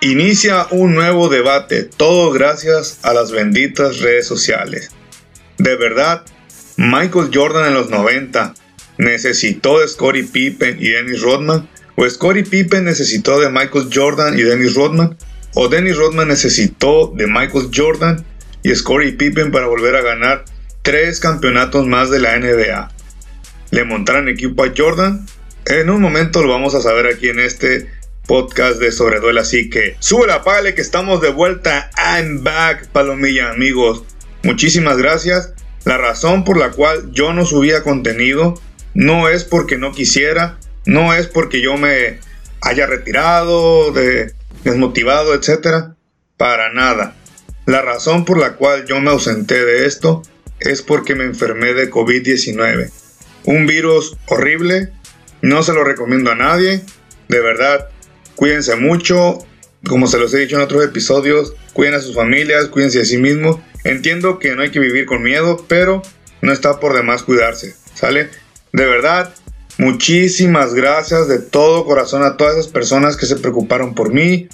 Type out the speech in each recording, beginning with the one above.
Inicia un nuevo debate, todo gracias a las benditas redes sociales. De verdad, Michael Jordan en los 90 necesitó de Scottie Pippen y Dennis Rodman, o Scottie Pippen necesitó de Michael Jordan y Dennis Rodman, o Dennis Rodman necesitó de Michael Jordan y Scottie Pippen para volver a ganar tres campeonatos más de la NBA. ¿Le montaron equipo a Jordan? En un momento lo vamos a saber aquí en este podcast de Sobreduela, así que sube la pale que estamos de vuelta. I'm back, palomilla amigos. Muchísimas gracias. La razón por la cual yo no subía contenido no es porque no quisiera, no es porque yo me haya retirado, de, desmotivado, etc. Para nada. La razón por la cual yo me ausenté de esto es porque me enfermé de COVID-19. Un virus horrible, no se lo recomiendo a nadie. De verdad, cuídense mucho. Como se los he dicho en otros episodios, cuiden a sus familias, cuídense a sí mismos. Entiendo que no hay que vivir con miedo, pero no está por demás cuidarse, ¿sale? De verdad, muchísimas gracias de todo corazón a todas esas personas que se preocuparon por mí,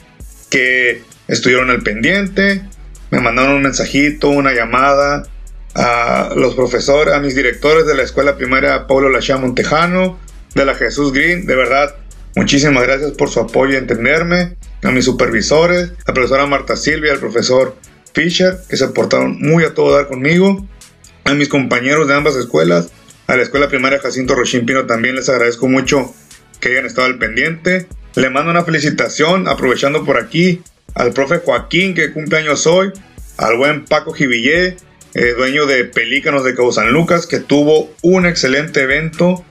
que estuvieron al pendiente, me mandaron un mensajito, una llamada, a los profesores, a mis directores de la escuela primaria Pablo Lachá Montejano, de la Jesús Green, de verdad, muchísimas gracias por su apoyo y entenderme, a mis supervisores, a la profesora Marta Silvia, al profesor Fisher, que se portaron muy a todo dar conmigo, a mis compañeros de ambas escuelas, a la escuela primaria Jacinto Rochín Pino también les agradezco mucho que hayan estado al pendiente. Le mando una felicitación, aprovechando por aquí, al profe Joaquín, que cumple años hoy, al buen Paco Jivillé, eh, dueño de Pelícanos de Cabo San Lucas, que tuvo un excelente evento,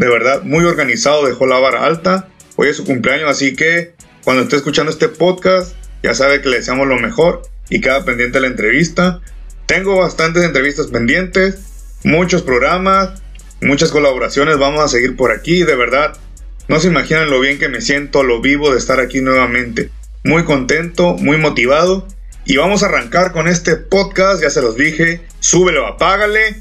de verdad, muy organizado, dejó la vara alta. Hoy es su cumpleaños, así que cuando esté escuchando este podcast, ya sabe que le deseamos lo mejor y queda pendiente la entrevista. Tengo bastantes entrevistas pendientes, muchos programas, muchas colaboraciones, vamos a seguir por aquí, de verdad. No se imaginan lo bien que me siento, lo vivo de estar aquí nuevamente. Muy contento, muy motivado y vamos a arrancar con este podcast, ya se los dije, súbelo, apágale.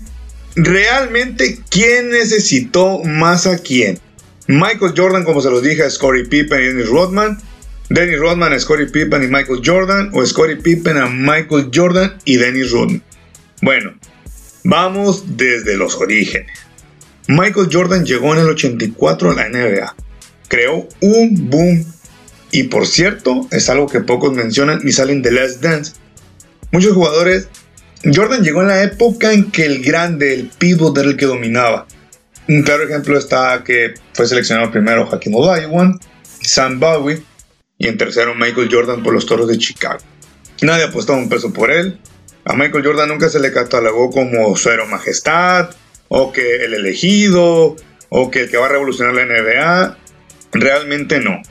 Realmente, ¿quién necesitó más a quién? Michael Jordan, como se los dije, a Scottie Pippen y Dennis Rodman. Dennis Rodman a Scottie Pippen y Michael Jordan. O Scottie Pippen a Michael Jordan y Dennis Rodman. Bueno, vamos desde los orígenes. Michael Jordan llegó en el 84 a la NBA. Creó un boom y por cierto, es algo que pocos mencionan y salen de Last Dance. Muchos jugadores. Jordan llegó en la época en que el grande, el pivot era el que dominaba. Un claro ejemplo está que fue seleccionado primero Hakim Olajuwon, Sam Bowie y en tercero Michael Jordan por los Toros de Chicago. Nadie apostaba un peso por él. A Michael Jordan nunca se le catalogó como suero majestad o que el elegido o que el que va a revolucionar la NBA. Realmente no.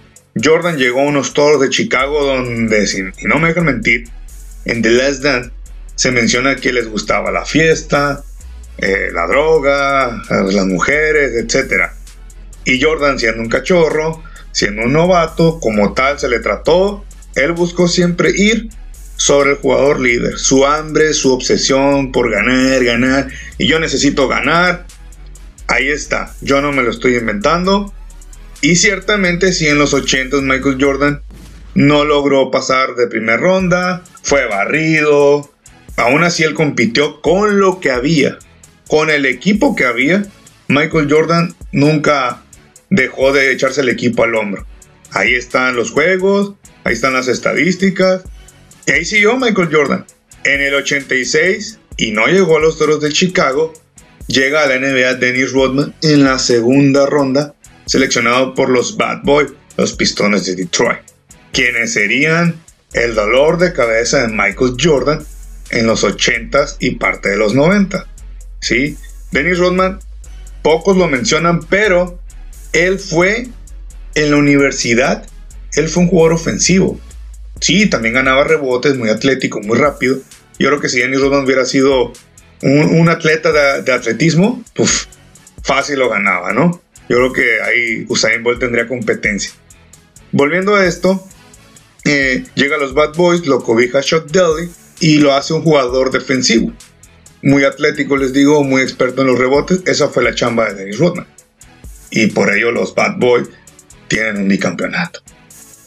Jordan llegó a unos toros de Chicago donde, si no me dejan mentir, en The Last Dance se menciona que les gustaba la fiesta, eh, la droga, las mujeres, etc. Y Jordan siendo un cachorro, siendo un novato, como tal se le trató, él buscó siempre ir sobre el jugador líder, su hambre, su obsesión por ganar, ganar, y yo necesito ganar. Ahí está, yo no me lo estoy inventando, y ciertamente si en los 80 Michael Jordan no logró pasar de primera ronda, fue barrido. Aún así él compitió con lo que había, con el equipo que había. Michael Jordan nunca dejó de echarse el equipo al hombro. Ahí están los juegos, ahí están las estadísticas. Y ahí siguió Michael Jordan. En el 86, y no llegó a los Toros de Chicago, llega a la NBA Dennis Rodman en la segunda ronda seleccionado por los Bad Boys, los Pistones de Detroit, quienes serían el dolor de cabeza de Michael Jordan en los 80s y parte de los 90. ¿sí? Dennis Rodman, pocos lo mencionan, pero él fue en la universidad, él fue un jugador ofensivo. Sí, también ganaba rebotes, muy atlético, muy rápido. Yo creo que si Dennis Rodman hubiera sido un, atleta de, atletismo, fácil lo ganaba, ¿no? Yo creo que ahí Usain Bolt tendría competencia. Volviendo a esto, eh, llega a los Bad Boys, lo cobija Chuck Daly y lo hace un jugador defensivo. Muy atlético, les digo, muy experto en los rebotes. Esa fue la chamba de Dennis Rodman. Y por ello los Bad Boys tienen un bicampeonato.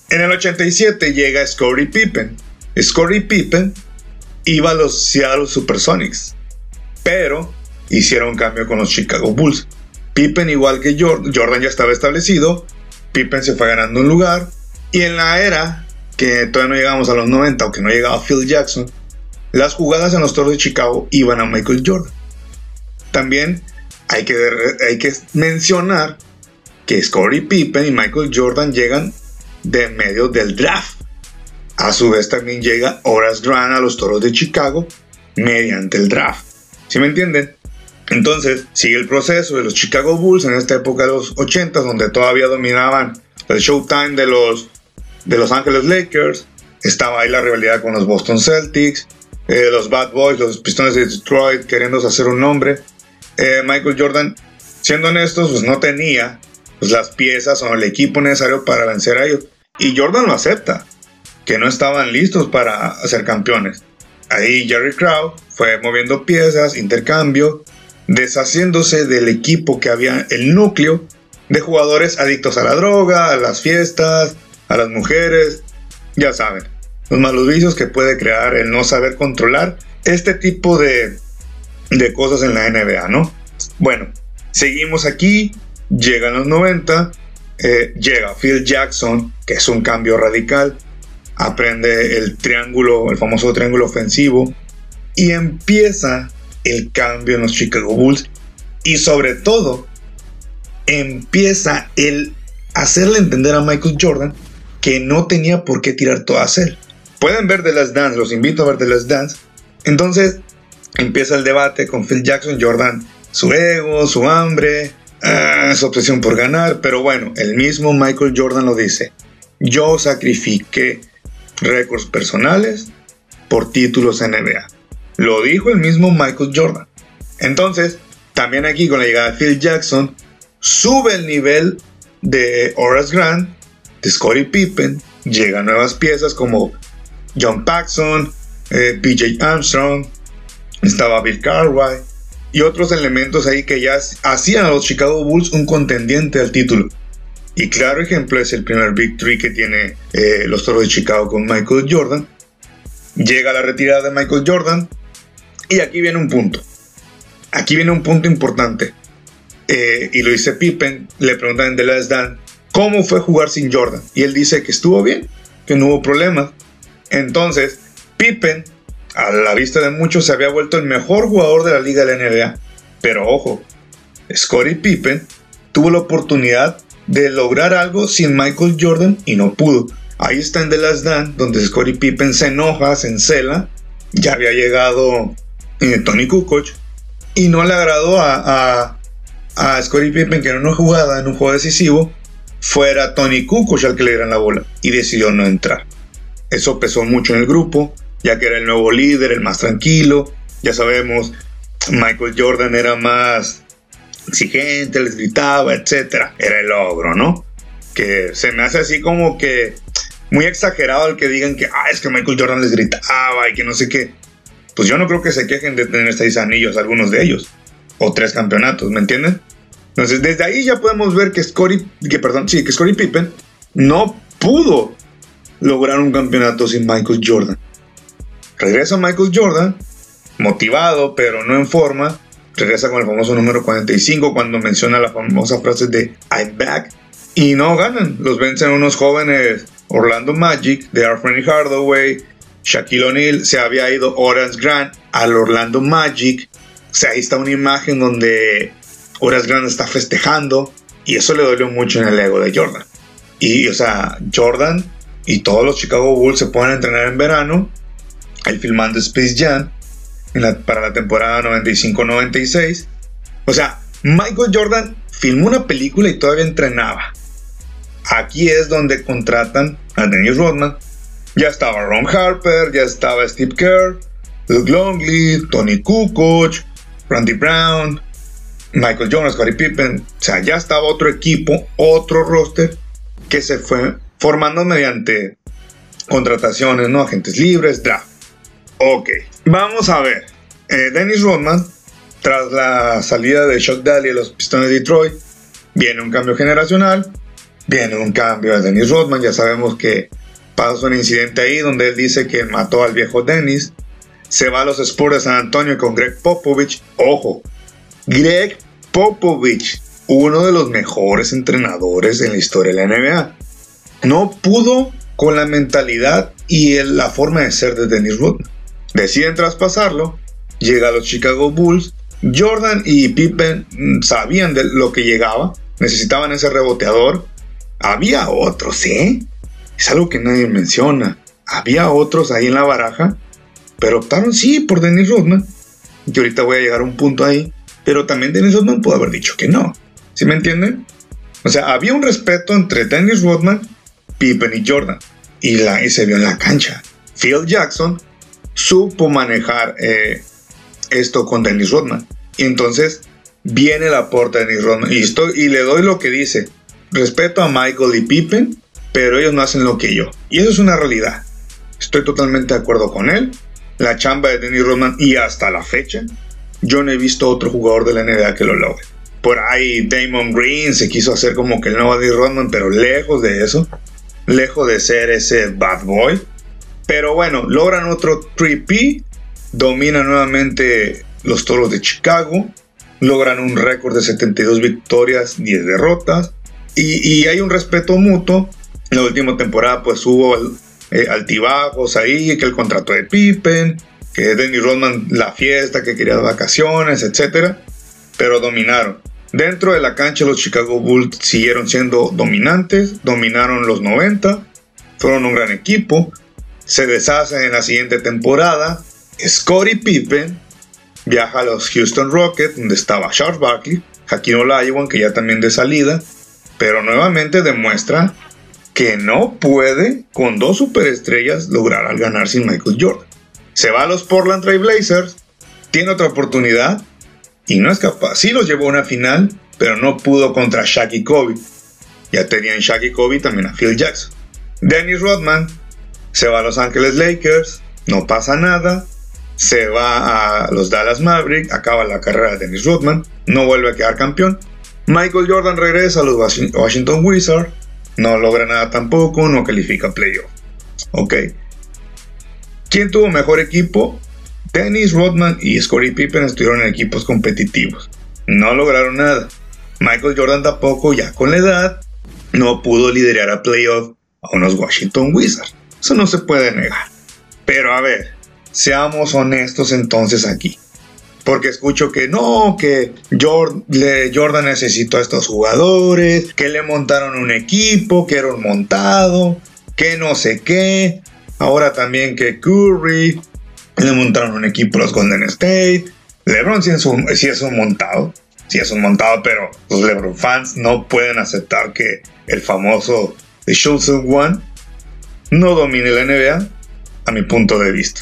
En el 87 llega Scottie Pippen. Scottie Pippen iba a los Seattle Supersonics, pero hicieron un cambio con los Chicago Bulls. Pippen, igual que Jordan, Jordan ya estaba establecido, Pippen se fue ganando un lugar, y en la era que todavía no llegamos a los 90, aunque no llegaba Phil Jackson, las jugadas en los Toros de Chicago iban a Michael Jordan. También hay que, hay que mencionar que Scottie Pippen y Michael Jordan llegan de medio del draft. A su vez también llega Horace Grant a los Toros de Chicago mediante el draft. ¿Sí me entienden? Entonces sigue el proceso de los Chicago Bulls en esta época de los 80 donde todavía dominaban el Showtime de los, de los Angeles Lakers. Estaba ahí la rivalidad con los Boston Celtics, eh, los Bad Boys, los Pistones de Detroit queriendo hacer un nombre. Eh, Michael Jordan, siendo honestos, pues no tenía pues, las piezas o el equipo necesario para vencer a ellos. Y Jordan lo acepta, que no estaban listos para hacer campeones. Ahí Jerry Krause fue moviendo piezas, intercambio, deshaciéndose del equipo que había, el núcleo de jugadores adictos a la droga, a las fiestas, a las mujeres, ya saben, los malos vicios que puede crear el no saber controlar este tipo de, de cosas en la NBA, ¿no? Bueno, seguimos aquí, llegan los 90, eh, llega Phil Jackson, que es un cambio radical, aprende el triángulo, el famoso triángulo ofensivo, y empieza el cambio en los Chicago Bulls, y sobre todo, empieza el hacerle entender a Michael Jordan que no tenía por qué tirar todo a él. Pueden ver The Last Dance, los invito a ver The Last Dance. Entonces empieza el debate con Phil Jackson, Jordan, su ego, su hambre, Ah, su obsesión por ganar, pero bueno, el mismo Michael Jordan lo dice. Yo sacrifiqué récords personales por títulos NBA. Lo dijo el mismo Michael Jordan. Entonces, también aquí con la llegada de Phil Jackson, sube el nivel de Horace Grant, de Scottie Pippen, llegan nuevas piezas como John Paxson, eh, PJ Armstrong, estaba Bill Cartwright, y otros elementos ahí que ya hacían a los Chicago Bulls un contendiente al título. Y claro ejemplo es el primer victory que tiene eh, los Toros de Chicago con Michael Jordan. Llega la retirada de Michael Jordan y aquí viene un punto. Aquí viene un punto importante. Eh, y lo dice Pippen, le preguntan en The Last Dance, ¿cómo fue jugar sin Jordan? Y él dice que estuvo bien, que no hubo problemas. Entonces, Pippen a la vista de muchos, se había vuelto el mejor jugador de la liga de la NBA. Pero ojo, Scottie Pippen tuvo la oportunidad de lograr algo sin Michael Jordan y no pudo. Ahí está en The Last Dance, donde Scottie Pippen se enoja, se encela. Ya había llegado eh, Tony Kukoc y no le agradó a, Scottie Pippen que en una jugada, en un juego decisivo, fuera Tony Kukoc al que le dieran la bola y decidió no entrar. Eso pesó mucho en el grupo ya que era el nuevo líder, el más tranquilo. Ya sabemos, Michael Jordan era más exigente, les gritaba, etc. Era el ogro, ¿no? Que se me hace así como que muy exagerado el que digan que, ah, es que Michael Jordan les gritaba y que no sé qué. Pues yo no creo que se quejen de tener seis anillos, algunos de ellos, o tres campeonatos, ¿me entienden? Entonces, desde ahí ya podemos ver que Scottie, que perdón, sí, que Scottie Pippen no pudo lograr un campeonato sin Michael Jordan. Regresa Michael Jordan, motivado pero no en forma. Regresa con el famoso número 45 cuando menciona la famosa frase de I'm back. Y no ganan. Los vencen unos jóvenes Orlando Magic de Anthony Hardaway. Shaquille O'Neal se había ido Horace Grant al Orlando Magic. O sea, ahí está una imagen donde Horace Grant está festejando. Y eso le dolió mucho en el ego de Jordan. Y, o sea, Jordan y todos los Chicago Bulls se a entrenar en verano el filmando Space Jam para la temporada 95-96. O sea, Michael Jordan filmó una película y todavía entrenaba. Aquí es donde contratan a Dennis Rodman. Ya estaba Ron Harper, ya estaba Steve Kerr, Luke Longley, Tony Kukoc, Randy Brown, Michael Jonas, Scottie Pippen. O sea, ya estaba otro equipo, otro roster que se fue formando mediante contrataciones, ¿no? Agentes libres, draft. Ok, vamos a ver. Eh, Dennis Rodman, tras la salida de Chuck Daly de los Pistones de Detroit, viene un cambio generacional. Viene un cambio a Dennis Rodman, ya sabemos que pasó un incidente ahí donde él dice que mató al viejo Dennis. Se va a los Spurs de San Antonio con Greg Popovich. Ojo, Greg Popovich, uno de los mejores entrenadores en la historia de la NBA. No pudo con la mentalidad y la forma de ser de Dennis Rodman. Deciden traspasarlo, llega a los Chicago Bulls. Jordan y Pippen mm, sabían de lo que llegaba, necesitaban ese reboteador. Había otros, ¿eh? Es algo que nadie menciona. Había otros ahí en la baraja, pero optaron sí por Dennis Rodman. Y ahorita voy a llegar a un punto ahí, pero también Dennis Rodman pudo haber dicho que no. ¿Sí me entienden? O sea, había un respeto entre Dennis Rodman, Pippen y Jordan. Y, la, y se vio en la cancha. Phil Jackson supo manejar eh, esto con Dennis Rodman. Y entonces viene el aporte de Dennis Rodman. Y, estoy, y le doy lo que dice. Respeto a Michael y Pippen, pero ellos no hacen lo que yo. Y eso es una realidad. Estoy totalmente de acuerdo con él. La chamba de Dennis Rodman y hasta la fecha, yo no he visto otro jugador de la NBA que lo logre. Por ahí Damon Green se quiso hacer como que el nuevo Dennis Rodman, pero lejos de eso. Lejos de ser ese bad boy. Pero bueno, logran otro 3P, dominan nuevamente los Toros de Chicago, logran un récord de 72 victorias, 10 derrotas, y, hay un respeto mutuo. En la última temporada pues hubo eh, altibajos ahí, que el contrato de Pippen, que Denny Rodman la fiesta, que quería vacaciones, etc. Pero dominaron. Dentro de la cancha los Chicago Bulls siguieron siendo dominantes, dominaron los 90, fueron un gran equipo, se deshace en la siguiente temporada. Scottie Pippen viaja a los Houston Rockets, donde estaba Charles Barkley, Hakeem Olajuwon, que ya también de salida, pero nuevamente demuestra que no puede con dos superestrellas lograr al ganar sin Michael Jordan. Se va a los Portland Trail Blazers, tiene otra oportunidad y no es capaz. Sí los llevó a una final, pero no pudo contra Shaq y Kobe. Ya tenían Shaq y Kobe también a Phil Jackson. Dennis Rodman se va a Los Ángeles Lakers, no pasa nada. Se va a los Dallas Mavericks, acaba la carrera de Dennis Rodman, no vuelve a quedar campeón. Michael Jordan regresa a los Washington Wizards, no logra nada tampoco, no califica playoff. Ok. ¿Quién tuvo mejor equipo? Dennis Rodman y Scottie Pippen estuvieron en equipos competitivos. No lograron nada. Michael Jordan tampoco, ya con la edad, no pudo liderar a playoff a unos Washington Wizards. Eso no se puede negar. Pero a ver, seamos honestos entonces aquí. Porque escucho que no, que Jordan necesitó a estos jugadores, que le montaron un equipo, que era un montado, que no sé qué. Ahora también que Curry, le montaron un equipo los Golden State. LeBron sí es un, es un montado, sí es un montado, pero los LeBron fans no pueden aceptar que el famoso The Chosen One no domine la NBA, a mi punto de vista.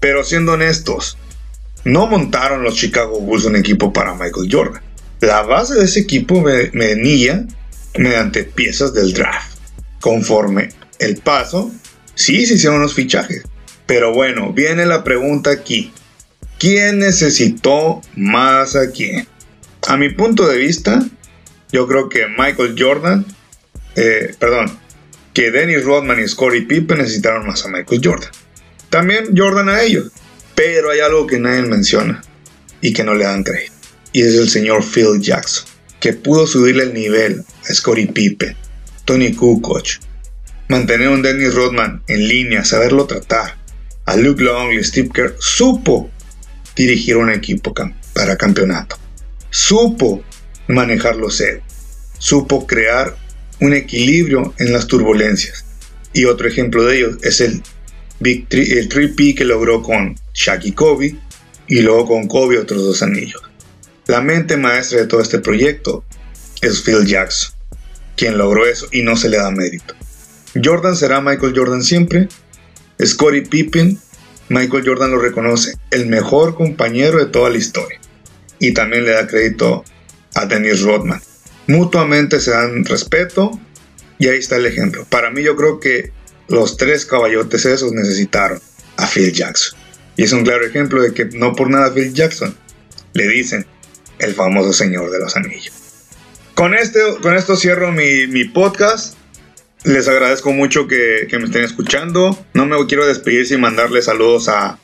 Pero siendo honestos, no montaron los Chicago Bulls un equipo para Michael Jordan. La base de ese equipo venía mediante piezas del draft. Conforme el paso, sí se hicieron los fichajes. Pero bueno, viene la pregunta aquí. ¿Quién necesitó más a quién? A mi punto de vista, yo creo que Michael Jordan, eh, perdón, que Dennis Rodman y Scottie Pippen necesitaron más a Michael Jordan. También Jordan a ellos. Pero hay algo que nadie menciona y que no le dan crédito. Y es el señor Phil Jackson, que pudo subirle el nivel a Scottie Pippen, Tony Kukoc, mantener a un Dennis Rodman en línea, saberlo tratar. A Luke Long y Steve Kerr supo dirigir un equipo para campeonato. Supo manejar los egos. Supo crear un equilibrio en las turbulencias. Y otro ejemplo de ello es el, el 3P que logró con Shaq y Kobe y luego con Kobe otros dos anillos. La mente maestra de todo este proyecto es Phil Jackson, quien logró eso y no se le da mérito. Jordan será Michael Jordan siempre. Scottie Pippen, Michael Jordan lo reconoce, el mejor compañero de toda la historia. Y también le da crédito a Dennis Rodman, mutuamente se dan respeto y ahí está el ejemplo. Para mí yo creo que los tres caballotes esos necesitaron a Phil Jackson. Y es un claro ejemplo de que no por nada Phil Jackson le dicen el famoso señor de los anillos. Con, este, con esto cierro mi, mi podcast. Les agradezco mucho que, me estén escuchando. No me quiero despedir sin mandarles saludos a,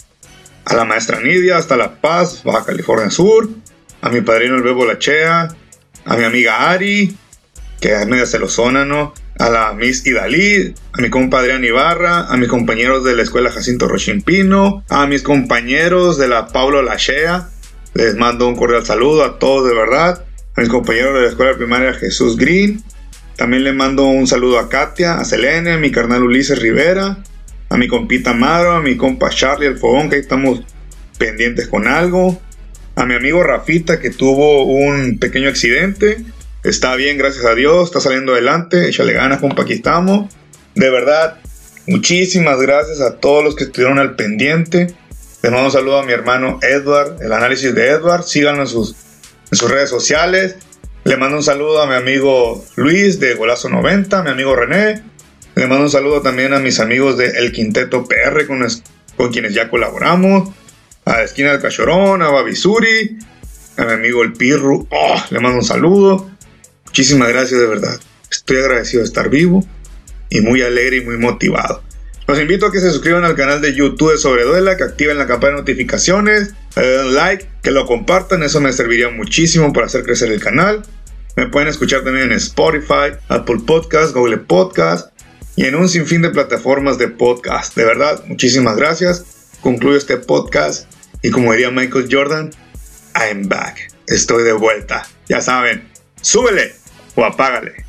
a la maestra Nidia hasta La Paz, Baja California Sur, a mi padrino el Bebo Lachea, a mi amiga Ari, que es media celosona, ¿no? A la Miss Idalí, a mi compadre Anibarra, a mis compañeros de la escuela Jacinto Rochimpino, a mis compañeros de la Paulo Lachea. Les mando un cordial saludo a todos de verdad. A mis compañeros de la escuela primaria Jesús Green, también le mando un saludo a Katia, a Selene, a mi carnal Ulises Rivera, a mi compita Maro, a mi compa Charlie el Fogón, que ahí estamos pendientes con algo, a mi amigo Rafita, que tuvo un pequeño accidente. Está bien, gracias a Dios, está saliendo adelante, échale ganas, compa, aquí estamos. De verdad, muchísimas gracias a todos los que estuvieron al pendiente. Les mando un saludo a mi hermano Edward, el análisis de Edward. Síganlo en sus, en sus redes sociales. Le mando un saludo a mi amigo Luis de Golazo 90, a mi amigo René. Le mando un saludo también a mis amigos de El Quinteto PR con, con quienes ya colaboramos. A Esquina del Cachorón, a Babisuri, a mi amigo El Pirru. Oh, le mando un saludo. Muchísimas gracias de verdad. Estoy agradecido de estar vivo y muy alegre y muy motivado. Los invito a que se suscriban al canal de YouTube de Sobreduela, que activen la campana de notificaciones, le den like, que lo compartan, eso me serviría muchísimo para hacer crecer el canal. Me pueden escuchar también en Spotify, Apple Podcast, Google Podcast y en un sinfín de plataformas de podcast. De verdad, muchísimas gracias. Concluyo este podcast y como diría Michael Jordan, I'm back. Estoy de vuelta. Ya saben, súbele o apágale.